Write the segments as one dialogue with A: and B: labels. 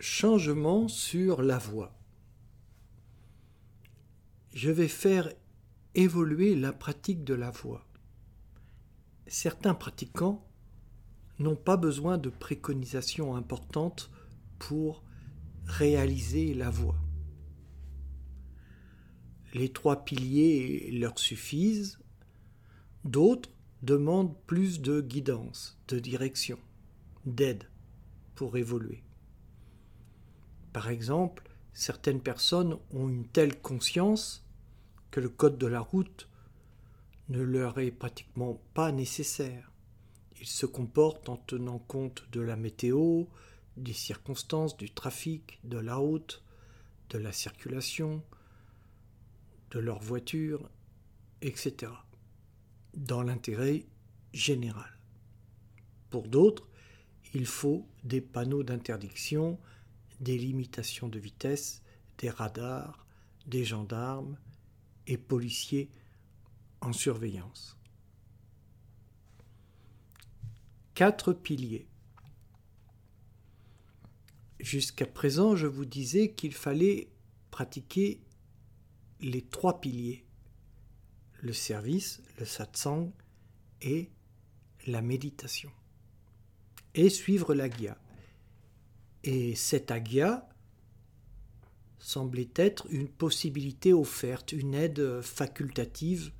A: changement sur la voie. Je vais faire évoluer la pratique de la voix. Certains pratiquants n'ont pas besoin de préconisations importantes pour réaliser la voix. Les trois piliers leur suffisent, d'autres demandent plus de guidance, de direction, d'aide pour évoluer. Par exemple, certaines personnes ont une telle conscience que le code de la route ne leur est pratiquement pas nécessaire. Ils se comportent en tenant compte de la météo, des circonstances, du trafic, de la route, de la circulation, de leur voiture, etc. dans l'intérêt général. Pour d'autres, il faut des panneaux d'interdiction, des limitations de vitesse, des radars, des gendarmes, et policiers en surveillance. Quatre piliers. Jusqu'à présent, je vous disais qu'il fallait pratiquer les trois piliers, le service, le satsang et la méditation, et suivre la guia. Et cette agya semblait être une possibilité offerte, une aide facultative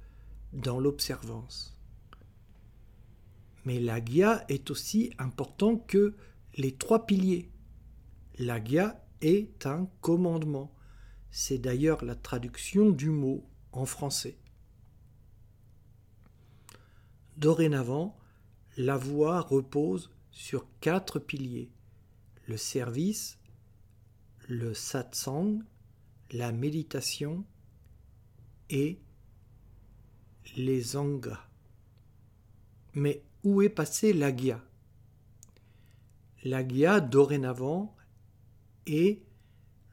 A: dans l'observance. Mais la guia est aussi important que les trois piliers. La guia est un commandement. C'est d'ailleurs la traduction du mot en français. Dorénavant, la voie repose sur quatre piliers le service, le satsang, la méditation et les angas. Mais où est passé l'agya L'agya, dorénavant, est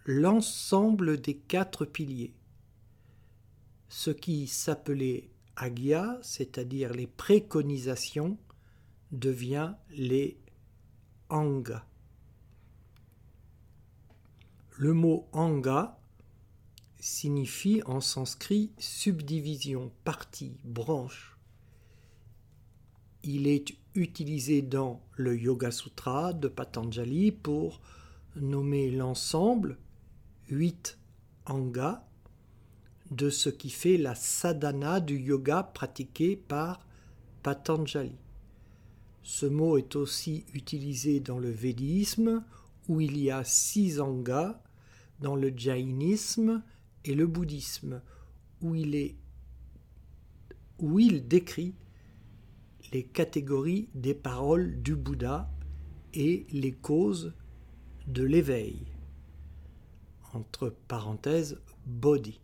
A: l'ensemble des quatre piliers. Ce qui s'appelait agya, c'est-à-dire les préconisations, devient les angas. Le mot anga signifie en sanskrit subdivision, partie, branche. Il est utilisé dans le Yoga Sutra de Patanjali pour nommer l'ensemble, huit angas, de ce qui fait la sadhana du yoga pratiqué par Patanjali. Ce mot est aussi utilisé dans le védisme où il y a six angas dans le jainisme et le bouddhisme, où il, est, où il décrit les catégories des paroles du Bouddha et les causes de l'éveil. Entre parenthèses, Bodhi.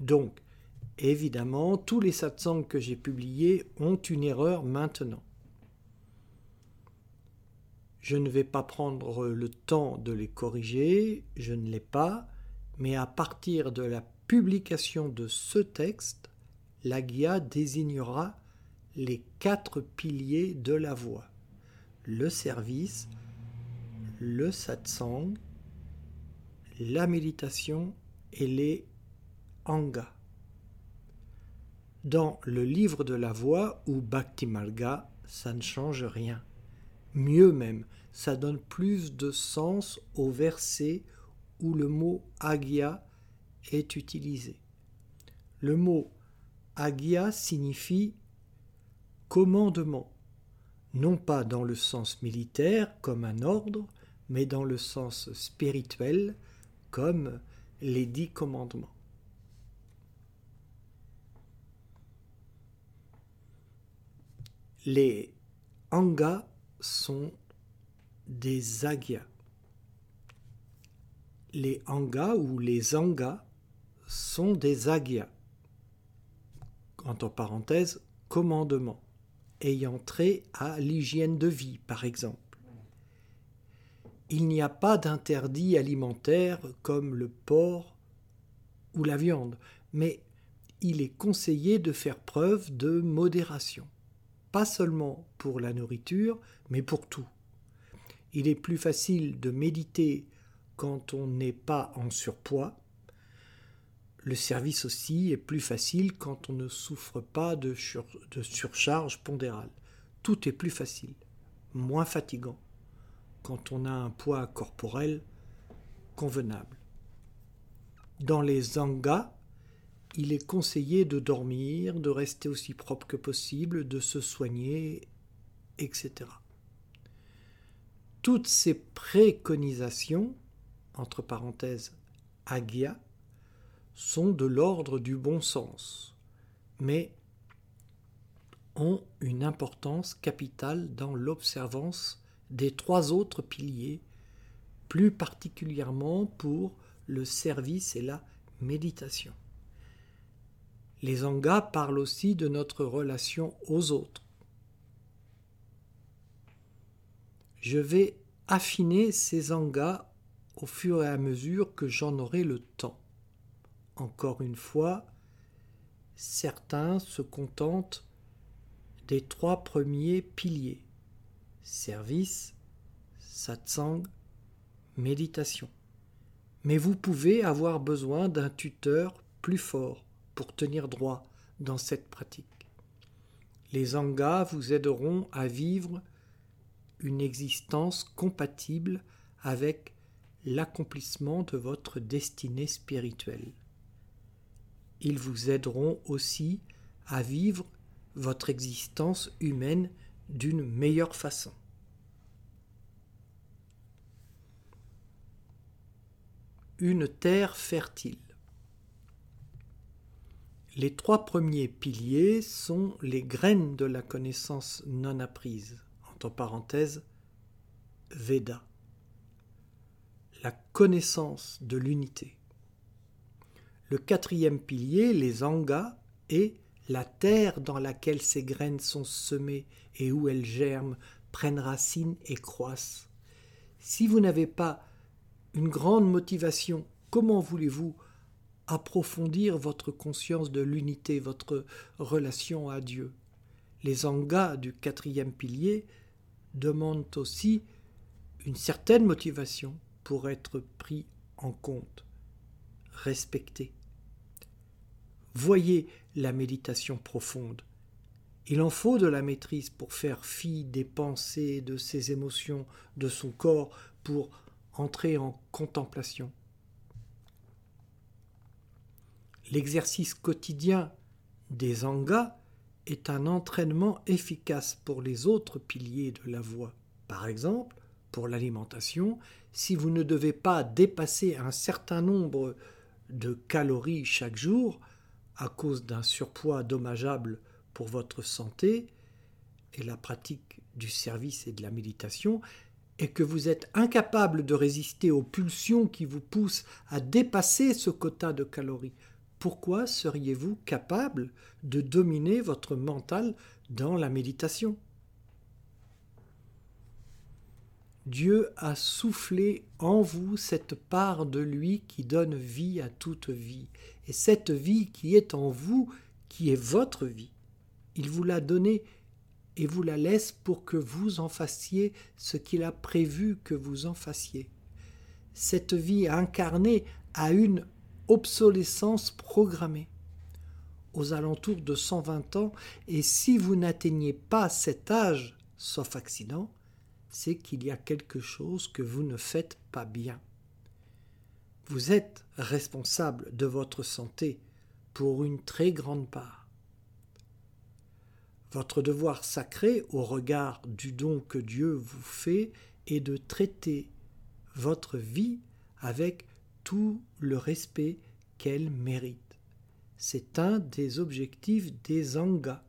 A: Donc, évidemment, tous les satsangs que j'ai publiés ont une erreur maintenant. Je ne vais pas prendre le temps de les corriger, je ne l'ai pas, mais à partir de la publication de ce texte, la guia désignera les quatre piliers de la voie le service, le satsang, la méditation et les angas. Dans le livre de la voix ou Bhakti Malga, ça ne change rien. Mieux même, ça donne plus de sens au verset où le mot agya est utilisé. Le mot agya signifie commandement, non pas dans le sens militaire comme un ordre, mais dans le sens spirituel comme les dix commandements. Les angas sont des agyas. Les angas ou les angas sont des agyas. Entre parenthèses, commandements, ayant trait à l'hygiène de vie, par exemple. Il n'y a pas d'interdit alimentaire comme le porc ou la viande, mais il est conseillé de faire preuve de modération pas seulement pour la nourriture, mais pour tout. Il est plus facile de méditer quand on n'est pas en surpoids. Le service aussi est plus facile quand on ne souffre pas de, surcharge pondérale. Tout est plus facile, moins fatigant, quand on a un poids corporel convenable. Dans les angas, il est conseillé de dormir, de rester aussi propre que possible, de se soigner, etc. Toutes ces préconisations, entre parenthèses, agia, sont de l'ordre du bon sens, mais ont une importance capitale dans l'observance des trois autres piliers, plus particulièrement pour le service et la méditation. Les angas parlent aussi de notre relation aux autres. Je vais affiner ces angas au fur et à mesure que j'en aurai le temps. Encore une fois, certains se contentent des trois premiers piliers service, satsang, méditation. Mais vous pouvez avoir besoin d'un tuteur plus fort pour tenir droit dans cette pratique. Les angas vous aideront à vivre une existence compatible avec l'accomplissement de votre destinée spirituelle. Ils vous aideront aussi à vivre votre existence humaine d'une meilleure façon. Une terre fertile. Les trois premiers piliers sont les graines de la connaissance non apprise, entre parenthèses, Veda, la connaissance de l'unité. Le quatrième pilier, les Angas, est la terre dans laquelle ces graines sont semées et où elles germent, prennent racine et croissent. Si vous n'avez pas une grande motivation, comment voulez-vous approfondir votre conscience de l'unité, votre relation à Dieu. Les angas du quatrième pilier demandent aussi une certaine motivation pour être pris en compte, respecté. Voyez la méditation profonde. Il en faut de la maîtrise pour faire fi des pensées, de ses émotions, de son corps, pour entrer en contemplation. L'exercice quotidien des angas est un entraînement efficace pour les autres piliers de la voie. Par exemple, pour l'alimentation, si vous ne devez pas dépasser un certain nombre de calories chaque jour à cause d'un surpoids dommageable pour votre santé et la pratique du service et de la méditation, et que vous êtes incapable de résister aux pulsions qui vous poussent à dépasser ce quota de calories, pourquoi seriez-vous capable de dominer votre mental dans la méditation? Dieu a soufflé en vous cette part de lui qui donne vie à toute vie, et cette vie qui est en vous, qui est votre vie. Il vous l'a donnée et vous la laisse pour que vous en fassiez ce qu'il a prévu que vous en fassiez. Cette vie incarnée a une obsolescence programmée aux alentours de 120 ans, et si vous n'atteignez pas cet âge, sauf accident, c'est qu'il y a quelque chose que vous ne faites pas bien. Vous êtes responsable de votre santé pour une très grande part. Votre devoir sacré au regard du don que Dieu vous fait est de traiter votre vie avec tout le respect qu'elle mérite. C'est un des objectifs des Angas,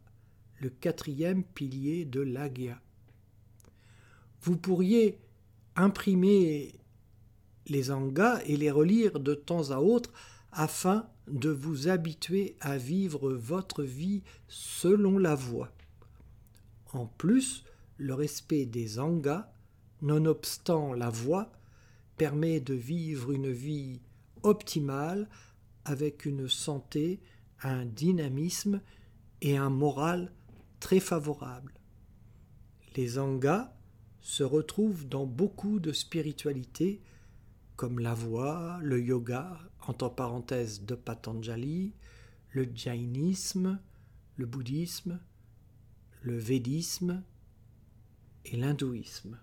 A: le quatrième pilier de l'Agya. Vous pourriez imprimer les Angas et les relire de temps à autre afin de vous habituer à vivre votre vie selon la voie. En plus, le respect des Angas, nonobstant la voie, permet de vivre une vie optimale avec une santé, un dynamisme et un moral très favorable. Les angas se retrouve dans beaucoup de spiritualités comme la voix, le yoga, entre parenthèses de Patanjali, le jainisme, le bouddhisme, le védisme et l'hindouisme.